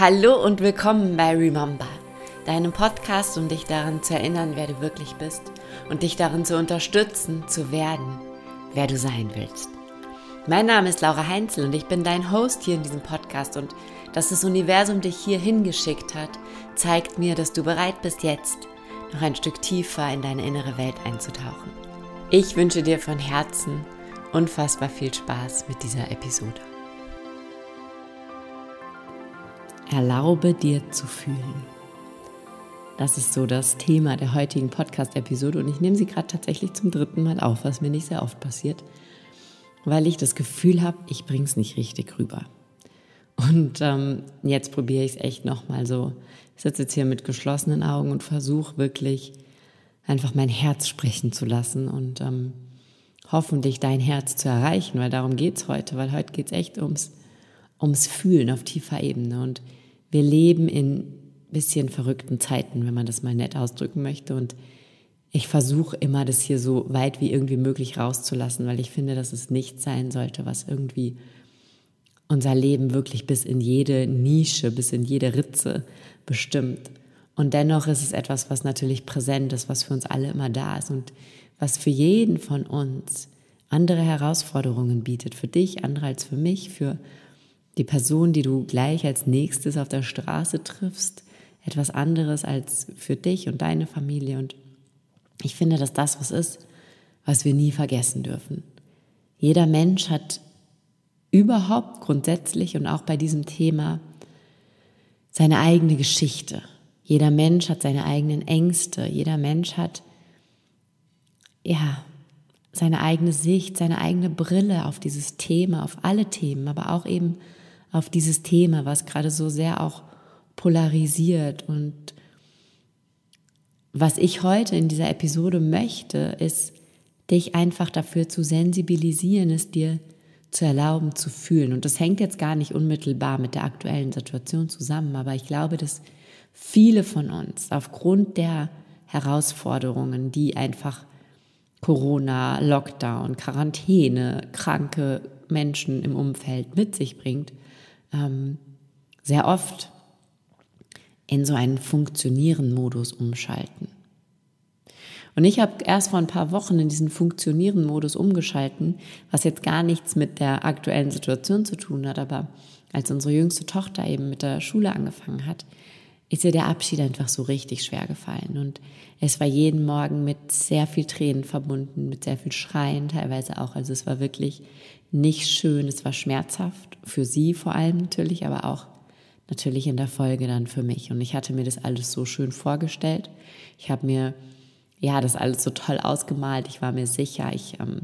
Hallo und willkommen bei Remember, deinem Podcast, um dich daran zu erinnern, wer du wirklich bist und dich darin zu unterstützen, zu werden, wer du sein willst. Mein Name ist Laura Heinzel und ich bin dein Host hier in diesem Podcast und dass das Universum dich hier hingeschickt hat, zeigt mir, dass du bereit bist, jetzt noch ein Stück tiefer in deine innere Welt einzutauchen. Ich wünsche dir von Herzen unfassbar viel Spaß mit dieser Episode. Erlaube dir zu fühlen. Das ist so das Thema der heutigen Podcast-Episode und ich nehme sie gerade tatsächlich zum dritten Mal auf, was mir nicht sehr oft passiert, weil ich das Gefühl habe, ich bringe es nicht richtig rüber. Und ähm, jetzt probiere ich es echt nochmal so. Ich sitze jetzt hier mit geschlossenen Augen und versuche wirklich einfach mein Herz sprechen zu lassen und ähm, hoffentlich dein Herz zu erreichen, weil darum geht es heute, weil heute geht es echt ums, ums Fühlen auf tiefer Ebene. Und wir leben in bisschen verrückten Zeiten, wenn man das mal nett ausdrücken möchte. Und ich versuche immer, das hier so weit wie irgendwie möglich rauszulassen, weil ich finde, dass es nicht sein sollte, was irgendwie unser Leben wirklich bis in jede Nische, bis in jede Ritze bestimmt. Und dennoch ist es etwas, was natürlich präsent ist, was für uns alle immer da ist und was für jeden von uns andere Herausforderungen bietet. Für dich, andere als für mich, für die Person, die du gleich als nächstes auf der Straße triffst, etwas anderes als für dich und deine Familie. Und ich finde, dass das was ist, was wir nie vergessen dürfen. Jeder Mensch hat überhaupt grundsätzlich und auch bei diesem Thema seine eigene Geschichte. Jeder Mensch hat seine eigenen Ängste. Jeder Mensch hat, ja, seine eigene Sicht, seine eigene Brille auf dieses Thema, auf alle Themen, aber auch eben auf dieses Thema, was gerade so sehr auch polarisiert. Und was ich heute in dieser Episode möchte, ist, dich einfach dafür zu sensibilisieren, es dir zu erlauben, zu fühlen. Und das hängt jetzt gar nicht unmittelbar mit der aktuellen Situation zusammen, aber ich glaube, dass viele von uns aufgrund der Herausforderungen, die einfach Corona, Lockdown, Quarantäne, kranke Menschen im Umfeld mit sich bringt, ähm, sehr oft in so einen funktionieren Modus umschalten. Und ich habe erst vor ein paar Wochen in diesen funktionieren Modus umgeschalten, was jetzt gar nichts mit der aktuellen Situation zu tun hat, aber als unsere jüngste Tochter eben mit der Schule angefangen hat, ist ihr der Abschied einfach so richtig schwer gefallen. Und es war jeden Morgen mit sehr viel Tränen verbunden, mit sehr viel Schreien teilweise auch. Also es war wirklich nicht schön, es war schmerzhaft, für sie vor allem natürlich, aber auch natürlich in der Folge dann für mich. Und ich hatte mir das alles so schön vorgestellt. Ich habe mir ja das alles so toll ausgemalt. Ich war mir sicher, ich ähm,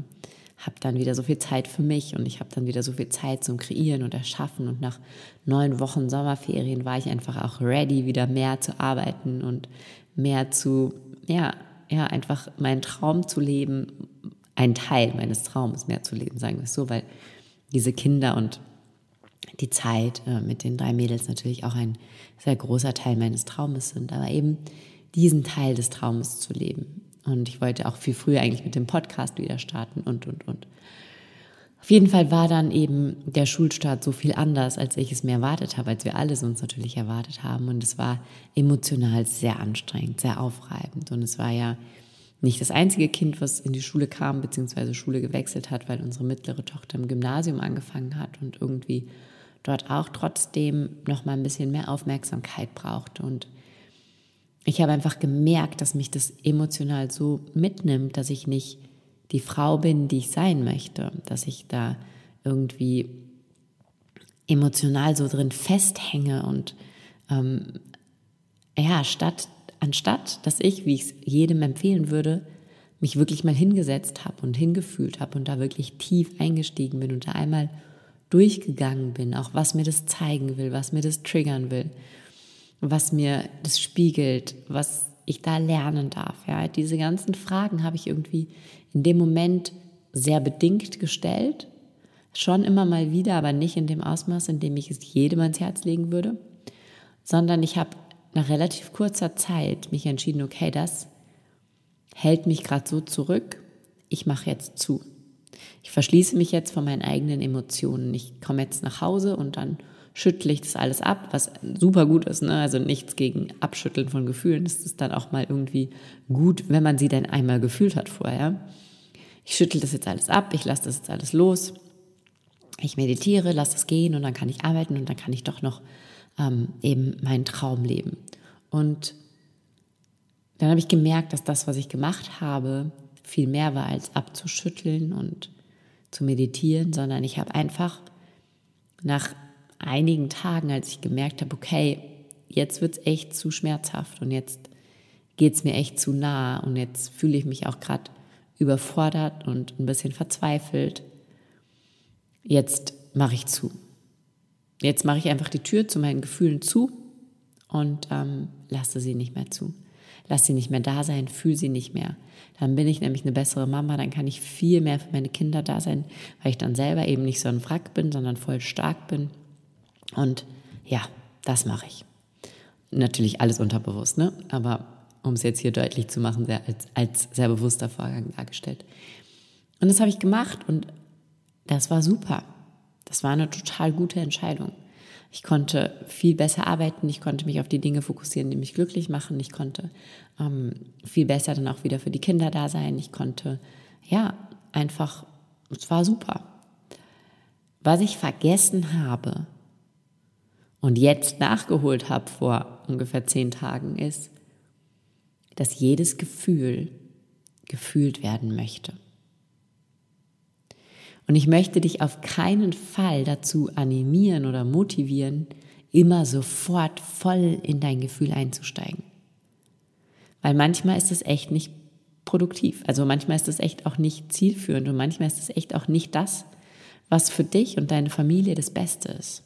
habe dann wieder so viel Zeit für mich und ich habe dann wieder so viel Zeit zum Kreieren und Erschaffen. Und nach neun Wochen Sommerferien war ich einfach auch ready, wieder mehr zu arbeiten und mehr zu, ja, ja, einfach meinen Traum zu leben, ein Teil meines Traumes mehr zu leben, sagen wir es so, weil diese Kinder und die Zeit äh, mit den drei Mädels natürlich auch ein sehr großer Teil meines Traumes sind, aber eben diesen Teil des Traumes zu leben. Und ich wollte auch viel früher eigentlich mit dem Podcast wieder starten und, und, und. Auf jeden Fall war dann eben der Schulstart so viel anders, als ich es mir erwartet habe, als wir alles uns natürlich erwartet haben. Und es war emotional sehr anstrengend, sehr aufreibend. Und es war ja nicht das einzige Kind, was in die Schule kam, beziehungsweise Schule gewechselt hat, weil unsere mittlere Tochter im Gymnasium angefangen hat und irgendwie dort auch trotzdem noch mal ein bisschen mehr Aufmerksamkeit brauchte. Und ich habe einfach gemerkt, dass mich das emotional so mitnimmt, dass ich nicht die Frau bin, die ich sein möchte, dass ich da irgendwie emotional so drin festhänge und ähm, ja, statt anstatt dass ich, wie ich es jedem empfehlen würde, mich wirklich mal hingesetzt habe und hingefühlt habe und da wirklich tief eingestiegen bin und da einmal durchgegangen bin, auch was mir das zeigen will, was mir das triggern will, was mir das spiegelt, was ich da lernen darf. Ja, diese ganzen Fragen habe ich irgendwie in dem Moment sehr bedingt gestellt, schon immer mal wieder, aber nicht in dem Ausmaß, in dem ich es jedem ans Herz legen würde, sondern ich habe nach relativ kurzer Zeit mich entschieden, okay, das hält mich gerade so zurück, ich mache jetzt zu. Ich verschließe mich jetzt von meinen eigenen Emotionen. Ich komme jetzt nach Hause und dann schüttle ich das alles ab, was super gut ist. Ne? Also nichts gegen Abschütteln von Gefühlen. Das ist dann auch mal irgendwie gut, wenn man sie dann einmal gefühlt hat vorher. Ich schüttle das jetzt alles ab, ich lasse das jetzt alles los. Ich meditiere, lasse es gehen und dann kann ich arbeiten und dann kann ich doch noch ähm, eben meinen Traum leben. Und dann habe ich gemerkt, dass das, was ich gemacht habe, viel mehr war als abzuschütteln und zu meditieren, sondern ich habe einfach nach einigen Tagen, als ich gemerkt habe, okay, jetzt wird es echt zu schmerzhaft und jetzt geht es mir echt zu nah und jetzt fühle ich mich auch gerade überfordert und ein bisschen verzweifelt. Jetzt mache ich zu. Jetzt mache ich einfach die Tür zu meinen Gefühlen zu und ähm, lasse sie nicht mehr zu. Lass sie nicht mehr da sein, fühle sie nicht mehr. Dann bin ich nämlich eine bessere Mama, dann kann ich viel mehr für meine Kinder da sein, weil ich dann selber eben nicht so ein Wrack bin, sondern voll stark bin und ja, das mache ich. Natürlich alles unterbewusst, ne? aber um es jetzt hier deutlich zu machen, sehr, als, als sehr bewusster Vorgang dargestellt. Und das habe ich gemacht und das war super. Das war eine total gute Entscheidung. Ich konnte viel besser arbeiten, ich konnte mich auf die Dinge fokussieren, die mich glücklich machen, ich konnte ähm, viel besser dann auch wieder für die Kinder da sein, ich konnte, ja, einfach, es war super. Was ich vergessen habe, und jetzt nachgeholt habe vor ungefähr zehn Tagen, ist, dass jedes Gefühl gefühlt werden möchte. Und ich möchte dich auf keinen Fall dazu animieren oder motivieren, immer sofort voll in dein Gefühl einzusteigen. Weil manchmal ist es echt nicht produktiv. Also manchmal ist es echt auch nicht zielführend und manchmal ist es echt auch nicht das, was für dich und deine Familie das Beste ist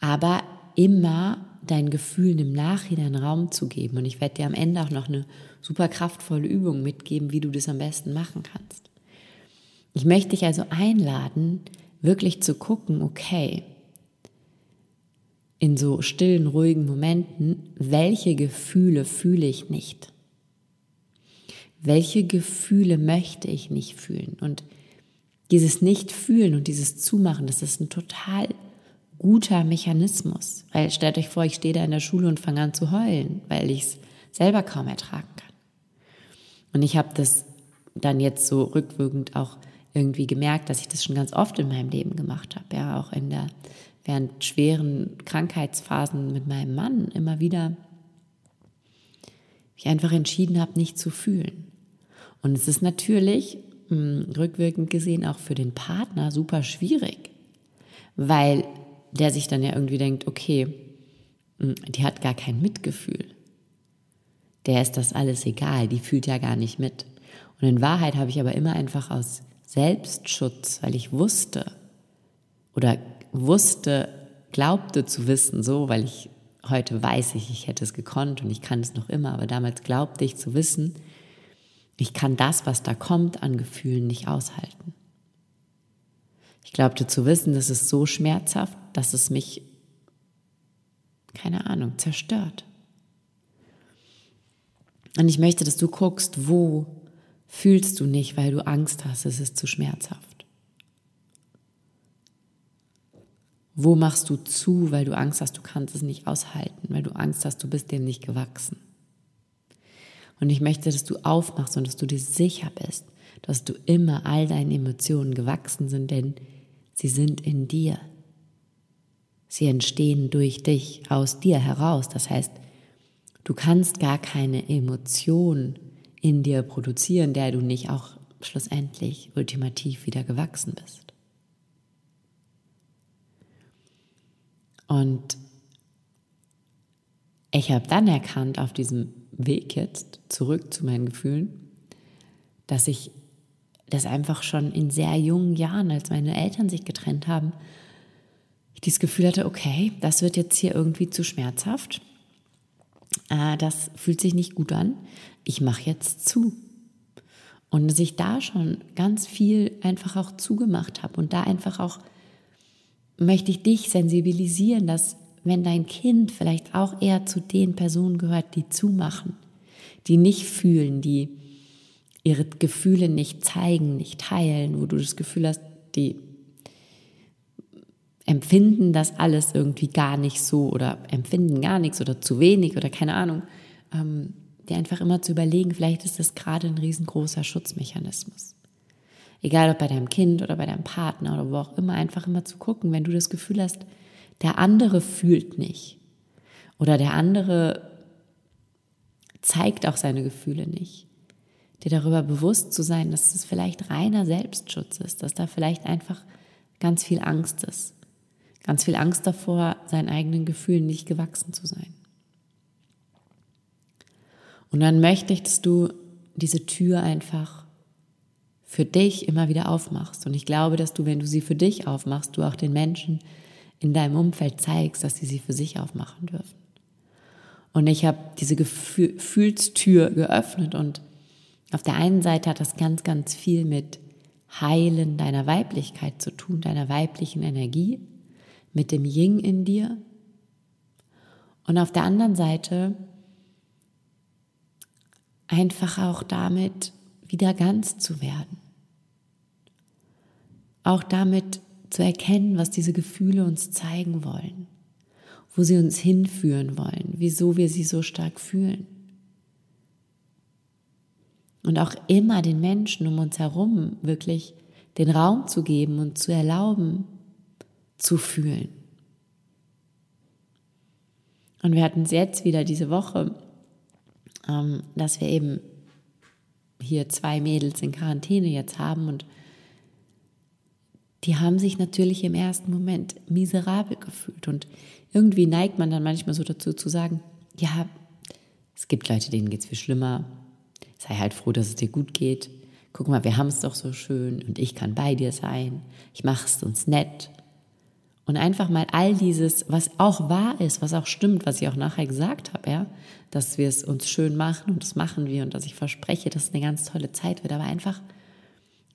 aber immer deinen Gefühlen im Nachhinein Raum zu geben. Und ich werde dir am Ende auch noch eine super kraftvolle Übung mitgeben, wie du das am besten machen kannst. Ich möchte dich also einladen, wirklich zu gucken, okay, in so stillen, ruhigen Momenten, welche Gefühle fühle ich nicht? Welche Gefühle möchte ich nicht fühlen? Und dieses Nicht-Fühlen und dieses Zumachen, das ist ein total guter Mechanismus. Weil stellt euch vor, ich stehe da in der Schule und fange an zu heulen, weil ich es selber kaum ertragen kann. Und ich habe das dann jetzt so rückwirkend auch irgendwie gemerkt, dass ich das schon ganz oft in meinem Leben gemacht habe. Ja, auch in der, während schweren Krankheitsphasen mit meinem Mann immer wieder ich einfach entschieden habe, nicht zu fühlen. Und es ist natürlich mh, hm, rückwirkend gesehen auch für den Partner super schwierig, weil der sich dann ja irgendwie denkt, okay, hm, die hat gar kein Mitgefühl. Der ist das alles egal, die fühlt ja gar nicht mit. Und in Wahrheit habe ich aber immer einfach aus Selbstschutz, weil ich wusste oder wusste, glaubte zu wissen, so, weil ich heute weiß ich, ich hätte es gekonnt und ich kann es noch immer, aber damals glaubte ich zu wissen, ich kann das, was da kommt, an Gefühlen nicht aushalten. Ich glaubte zu wissen, das ist so schmerzhaft, dass es mich, keine Ahnung, zerstört. Und ich möchte, dass du guckst, wo fühlst du nicht, weil du Angst hast, es ist zu schmerzhaft. Wo machst du zu, weil du Angst hast, du kannst es nicht aushalten, weil du Angst hast, du bist dem nicht gewachsen. Und ich möchte, dass du aufmachst und dass du dir sicher bist, dass du immer all deinen Emotionen gewachsen sind, denn Sie sind in dir. Sie entstehen durch dich, aus dir heraus. Das heißt, du kannst gar keine Emotion in dir produzieren, der du nicht auch schlussendlich ultimativ wieder gewachsen bist. Und ich habe dann erkannt auf diesem Weg jetzt zurück zu meinen Gefühlen, dass ich das einfach schon in sehr jungen Jahren, als meine Eltern sich getrennt haben, ich dieses Gefühl hatte, okay, das wird jetzt hier irgendwie zu schmerzhaft. Äh, das fühlt sich nicht gut an. Ich mache jetzt zu. Und dass ich da schon ganz viel einfach auch zugemacht habe und da einfach auch möchte ich dich sensibilisieren, dass wenn dein Kind vielleicht auch eher zu den Personen gehört, die zumachen, die nicht fühlen, die ihre Gefühle nicht zeigen, nicht teilen, wo du das Gefühl hast, die empfinden das alles irgendwie gar nicht so oder empfinden gar nichts oder zu wenig oder keine Ahnung, ähm, dir einfach immer zu überlegen, vielleicht ist das gerade ein riesengroßer Schutzmechanismus. Egal ob bei deinem Kind oder bei deinem Partner oder wo auch immer, einfach immer zu gucken, wenn du das Gefühl hast, der andere fühlt nicht oder der andere zeigt auch seine Gefühle nicht. Dir darüber bewusst zu sein, dass es vielleicht reiner Selbstschutz ist, dass da vielleicht einfach ganz viel Angst ist. Ganz viel Angst davor, seinen eigenen Gefühlen nicht gewachsen zu sein. Und dann möchte ich, dass du diese Tür einfach für dich immer wieder aufmachst. Und ich glaube, dass du, wenn du sie für dich aufmachst, du auch den Menschen in deinem Umfeld zeigst, dass sie sie für sich aufmachen dürfen. Und ich habe diese Gefühlstür geöffnet und auf der einen Seite hat das ganz, ganz viel mit Heilen deiner Weiblichkeit zu tun, deiner weiblichen Energie, mit dem Ying in dir. Und auf der anderen Seite einfach auch damit wieder ganz zu werden. Auch damit zu erkennen, was diese Gefühle uns zeigen wollen, wo sie uns hinführen wollen, wieso wir sie so stark fühlen. Und auch immer den Menschen um uns herum wirklich den Raum zu geben und zu erlauben, zu fühlen. Und wir hatten es jetzt wieder diese Woche, ähm, dass wir eben hier zwei Mädels in Quarantäne jetzt haben und die haben sich natürlich im ersten Moment miserabel gefühlt. Und irgendwie neigt man dann manchmal so dazu zu sagen, ja, es gibt Leute, denen geht es viel schlimmer. Sei halt froh, dass es dir gut geht. Guck mal, wir haben es doch so schön und ich kann bei dir sein. Ich mache es uns nett. Und einfach mal all dieses, was auch wahr ist, was auch stimmt, was ich auch nachher gesagt habe, ja, dass wir es uns schön machen und das machen wir und dass ich verspreche, dass es eine ganz tolle Zeit wird, aber einfach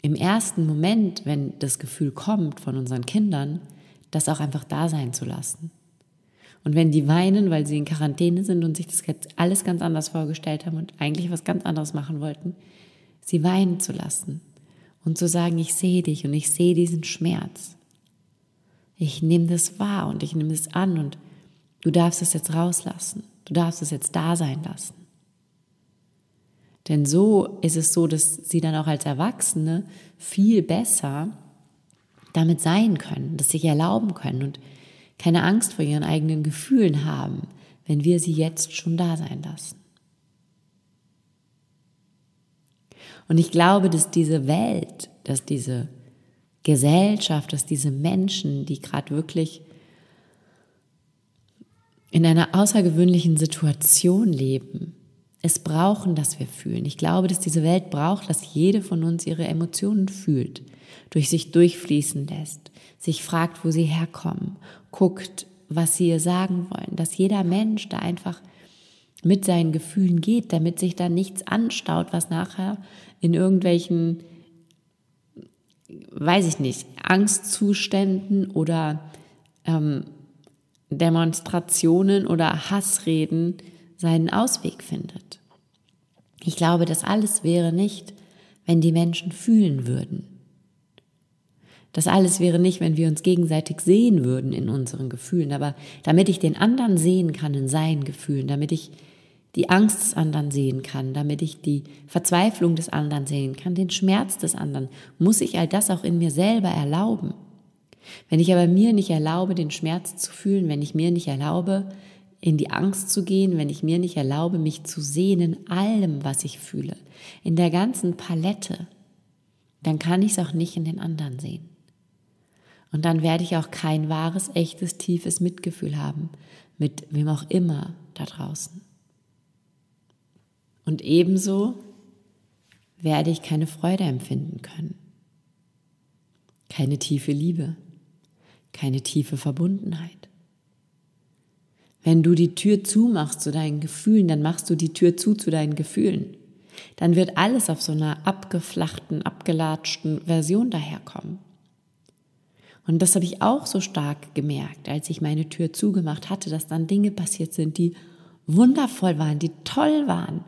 im ersten Moment, wenn das Gefühl kommt von unseren Kindern, das auch einfach da sein zu lassen. Und wenn die weinen, weil sie in Quarantäne sind und sich das jetzt alles ganz anders vorgestellt haben und eigentlich was ganz anderes machen wollten, sie weinen zu lassen und zu sagen, ich sehe dich und ich sehe diesen Schmerz ich nehme das wahr und ich nehme es an und du darfst es jetzt rauslassen. Du darfst es jetzt da sein lassen. Denn so ist es so, dass sie dann auch als Erwachsene viel besser damit sein können, dass sich erlauben können und keine Angst vor ihren eigenen Gefühlen haben, wenn wir sie jetzt schon da sein lassen. Und ich glaube, dass diese Welt, dass diese Gesellschaft, dass diese Menschen, die gerade wirklich in einer außergewöhnlichen Situation leben, es brauchen, dass wir fühlen. Ich glaube, dass diese Welt braucht, dass jede von uns ihre Emotionen fühlt, durch sich durchfließen lässt, sich fragt, wo sie herkommen, guckt, was sie ihr sagen wollen, dass jeder Mensch da einfach mit seinen Gefühlen geht, damit sich da nichts anstaut, was nachher in irgendwelchen weiß ich nicht, Angstzuständen oder ähm, Demonstrationen oder Hassreden seinen Ausweg findet. Ich glaube, das alles wäre nicht, wenn die Menschen fühlen würden. Das alles wäre nicht, wenn wir uns gegenseitig sehen würden in unseren Gefühlen. Aber damit ich den anderen sehen kann in seinen Gefühlen, damit ich die Angst des anderen sehen kann, damit ich die Verzweiflung des anderen sehen kann, den Schmerz des anderen, muss ich all das auch in mir selber erlauben. Wenn ich aber mir nicht erlaube, den Schmerz zu fühlen, wenn ich mir nicht erlaube, in die Angst zu gehen, wenn ich mir nicht erlaube, mich zu sehen in allem, was ich fühle, in der ganzen Palette, dann kann ich es auch nicht in den anderen sehen. Und dann werde ich auch kein wahres, echtes, tiefes Mitgefühl haben mit wem auch immer da draußen. Und ebenso werde ich keine Freude empfinden können, keine tiefe Liebe, keine tiefe Verbundenheit. Wenn du die Tür zumachst zu deinen Gefühlen, dann machst du die Tür zu zu deinen Gefühlen. Dann wird alles auf so einer abgeflachten, abgelatschten Version daherkommen. Und das habe ich auch so stark gemerkt, als ich meine Tür zugemacht hatte, dass dann Dinge passiert sind, die wundervoll waren, die toll waren,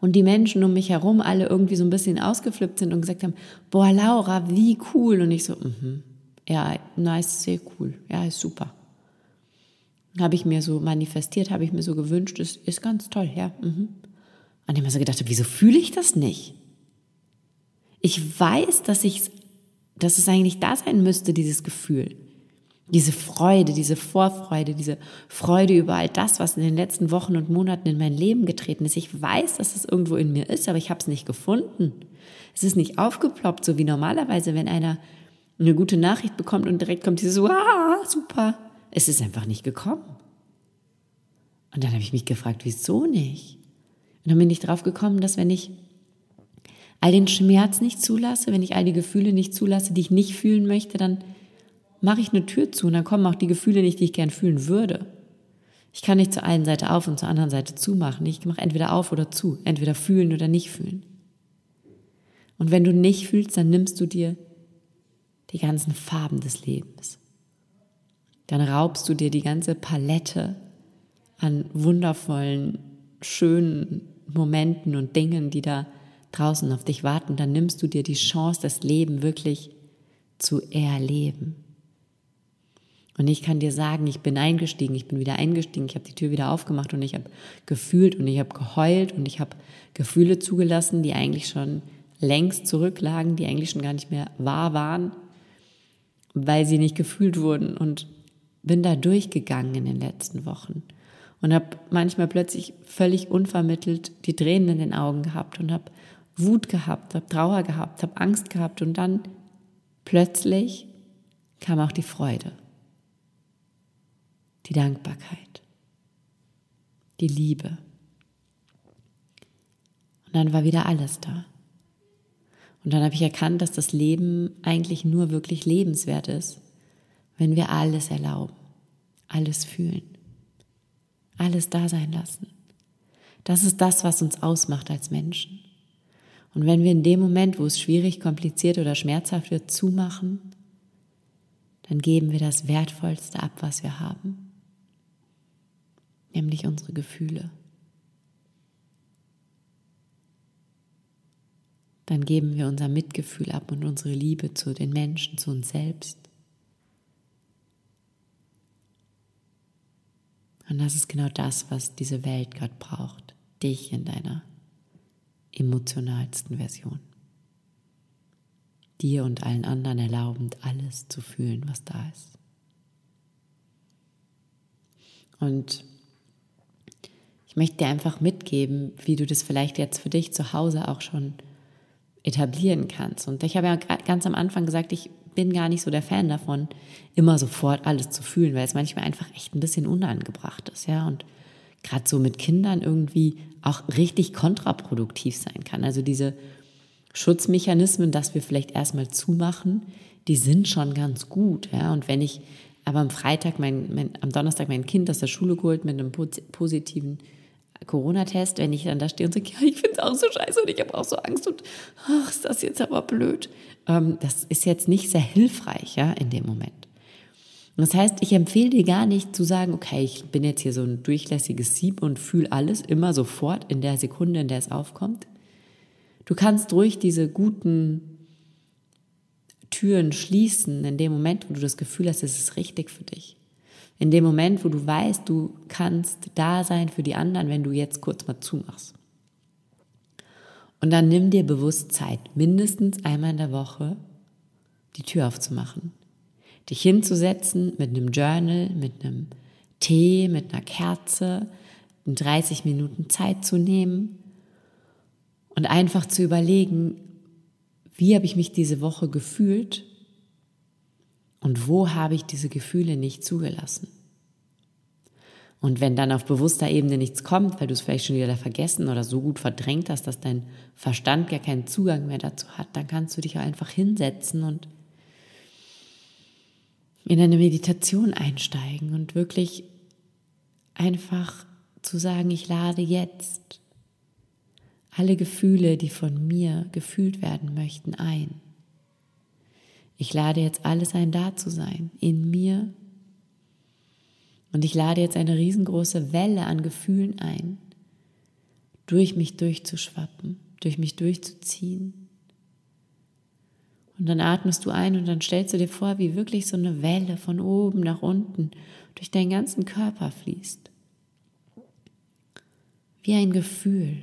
und die Menschen um mich herum alle irgendwie so ein bisschen ausgeflippt sind und gesagt haben, boah, Laura, wie cool. Und ich so, mhm. Ja, na, ist sehr cool. Ja, ist super. Habe ich mir so manifestiert, habe ich mir so gewünscht, ist, ist ganz toll, ja. Mhm. Und ich mir so gedacht, wieso fühle ich das nicht? Ich weiß, dass ich, dass es eigentlich da sein müsste, dieses Gefühl. Diese Freude, diese Vorfreude, diese Freude über all das, was in den letzten Wochen und Monaten in mein Leben getreten ist. Ich weiß, dass es irgendwo in mir ist, aber ich habe es nicht gefunden. Es ist nicht aufgeploppt, so wie normalerweise, wenn einer eine gute Nachricht bekommt und direkt kommt dieses, ah, super. Es ist einfach nicht gekommen. Und dann habe ich mich gefragt, wieso nicht? Und dann bin ich drauf gekommen, dass wenn ich all den Schmerz nicht zulasse, wenn ich all die Gefühle nicht zulasse, die ich nicht fühlen möchte, dann mache ich eine Tür zu und dann kommen auch die Gefühle nicht, die ich gern fühlen würde. Ich kann nicht zur einen Seite auf und zur anderen Seite zumachen. Ich mache entweder auf oder zu, entweder fühlen oder nicht fühlen. Und wenn du nicht fühlst, dann nimmst du dir die ganzen Farben des Lebens. Dann raubst du dir die ganze Palette an wundervollen, schönen Momenten und Dingen, die da draußen auf dich warten. Dann nimmst du dir die Chance, das Leben wirklich zu erleben. Und ich kann dir sagen, ich bin eingestiegen, ich bin wieder eingestiegen, ich habe die Tür wieder aufgemacht und ich habe gefühlt und ich habe geheult und ich habe Gefühle zugelassen, die eigentlich schon längst zurücklagen, die eigentlich schon gar nicht mehr wahr waren, weil sie nicht gefühlt wurden. Und bin da durchgegangen in den letzten Wochen und habe manchmal plötzlich völlig unvermittelt die Tränen in den Augen gehabt und habe Wut gehabt, habe Trauer gehabt, habe Angst gehabt und dann plötzlich kam auch die Freude die Dankbarkeit, die Liebe. Und dann war wieder alles da. Und dann habe ich erkannt, dass das Leben eigentlich nur wirklich lebenswert ist, wenn wir alles erlauben, alles fühlen, alles da sein lassen. Das ist das, was uns ausmacht als Menschen. Und wenn wir in dem Moment, wo es schwierig, kompliziert oder schmerzhaft wird, zumachen, dann geben wir das Wertvollste ab, was wir haben nämlich unsere Gefühle. Dann geben wir unser Mitgefühl ab und unsere Liebe zu den Menschen, zu uns selbst. Und das ist genau das, was diese Welt gerade braucht. Dich in deiner emotionalsten Version. Dir und allen anderen erlaubend, alles zu fühlen, was da ist. Und ich möchte dir einfach mitgeben, wie du das vielleicht jetzt für dich zu Hause auch schon etablieren kannst. Und ich habe ja ganz am Anfang gesagt, ich bin gar nicht so der Fan davon, immer sofort alles zu fühlen, weil es manchmal einfach echt ein bisschen unangebracht ist, ja. Und gerade so mit Kindern irgendwie auch richtig kontraproduktiv sein kann. Also diese Schutzmechanismen, dass wir vielleicht erstmal zumachen, die sind schon ganz gut, ja. Und wenn ich aber am Freitag, mein, mein, am Donnerstag mein Kind aus der Schule geholt mit einem positiven Corona-Test, wenn ich dann da stehe und sage, ja, ich finde es auch so scheiße und ich habe auch so Angst und ach, ist das jetzt aber blöd. Ähm, das ist jetzt nicht sehr hilfreich, ja, in dem Moment. Das heißt, ich empfehle dir gar nicht zu sagen, okay, ich bin jetzt hier so ein durchlässiges Sieb und fühle alles immer sofort in der Sekunde, in der es aufkommt. Du kannst ruhig diese guten Türen schließen in dem Moment, wo du das Gefühl hast, es ist richtig für dich. In dem Moment, wo du weißt, du kannst da sein für die anderen, wenn du jetzt kurz mal zumachst. Und dann nimm dir bewusst Zeit, mindestens einmal in der Woche die Tür aufzumachen. Dich hinzusetzen mit einem Journal, mit einem Tee, mit einer Kerze, 30 Minuten Zeit zu nehmen und einfach zu überlegen, wie habe ich mich diese Woche gefühlt und wo habe ich diese Gefühle nicht zugelassen? Und wenn dann auf bewusster Ebene nichts kommt, weil du es vielleicht schon wieder vergessen oder so gut verdrängt hast, dass dein Verstand gar keinen Zugang mehr dazu hat, dann kannst du dich einfach hinsetzen und in eine Meditation einsteigen und wirklich einfach zu sagen, ich lade jetzt alle Gefühle, die von mir gefühlt werden möchten, ein. Ich lade jetzt alles ein, da zu sein, in mir. Und ich lade jetzt eine riesengroße Welle an Gefühlen ein, durch mich durchzuschwappen, durch mich durchzuziehen. Und dann atmest du ein und dann stellst du dir vor, wie wirklich so eine Welle von oben nach unten durch deinen ganzen Körper fließt. Wie ein Gefühl.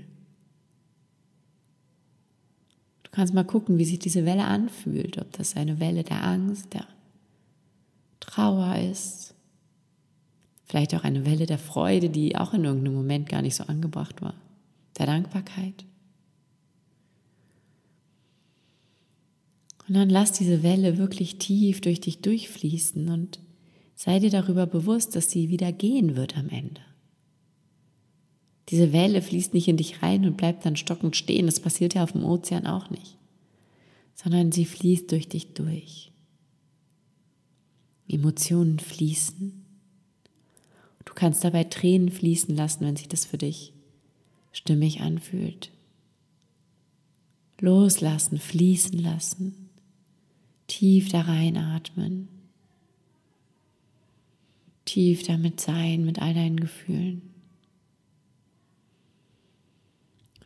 Du kannst mal gucken, wie sich diese Welle anfühlt, ob das eine Welle der Angst, der Trauer ist, vielleicht auch eine Welle der Freude, die auch in irgendeinem Moment gar nicht so angebracht war, der Dankbarkeit. Und dann lass diese Welle wirklich tief durch dich durchfließen und sei dir darüber bewusst, dass sie wieder gehen wird am Ende. Diese Welle fließt nicht in dich rein und bleibt dann stockend stehen. Das passiert ja auf dem Ozean auch nicht. Sondern sie fließt durch dich durch. Emotionen fließen. Du kannst dabei Tränen fließen lassen, wenn sich das für dich stimmig anfühlt. Loslassen, fließen lassen. Tief da reinatmen. Tief damit sein, mit all deinen Gefühlen.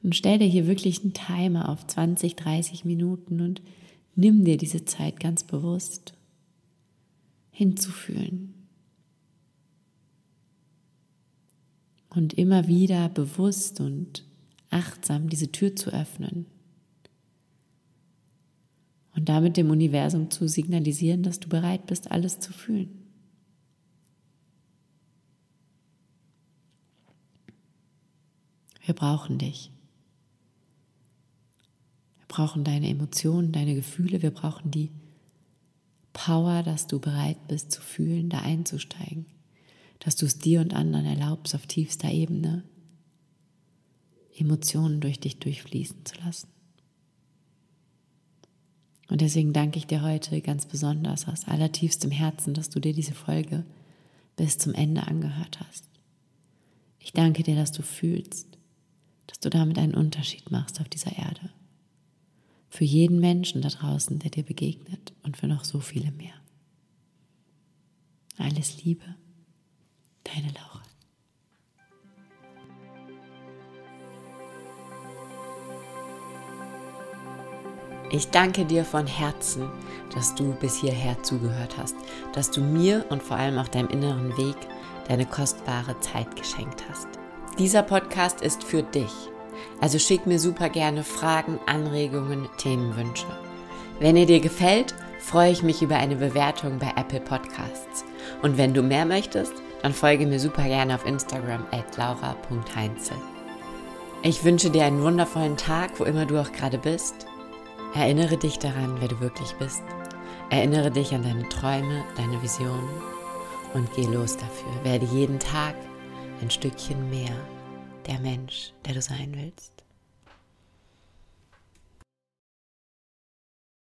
Und stell dir hier wirklich einen Timer auf 20, 30 Minuten und nimm dir diese Zeit ganz bewusst hinzufühlen. Und immer wieder bewusst und achtsam diese Tür zu öffnen. Und damit dem Universum zu signalisieren, dass du bereit bist, alles zu fühlen. Wir brauchen dich. Wir brauchen deine Emotionen, deine Gefühle, wir brauchen die Power, dass du bereit bist zu fühlen, da einzusteigen, dass du es dir und anderen erlaubst, auf tiefster Ebene Emotionen durch dich durchfließen zu lassen. Und deswegen danke ich dir heute ganz besonders aus allertiefstem Herzen, dass du dir diese Folge bis zum Ende angehört hast. Ich danke dir, dass du fühlst, dass du damit einen Unterschied machst auf dieser Erde für jeden Menschen da draußen, der dir begegnet und für noch so viele mehr. Alles Liebe, deine Laura. Ich danke dir von Herzen, dass du bis hierher zugehört hast, dass du mir und vor allem auch deinem inneren Weg deine kostbare Zeit geschenkt hast. Dieser Podcast ist für dich also schick mir super gerne Fragen, Anregungen, Themenwünsche. Wenn er dir gefällt, freue ich mich über eine Bewertung bei Apple Podcasts. Und wenn du mehr möchtest, dann folge mir super gerne auf Instagram at laura.heinzel. Ich wünsche dir einen wundervollen Tag, wo immer du auch gerade bist. Erinnere dich daran, wer du wirklich bist. Erinnere dich an deine Träume, deine Visionen und geh los dafür. Werde jeden Tag ein Stückchen mehr der Mensch, der du sein willst.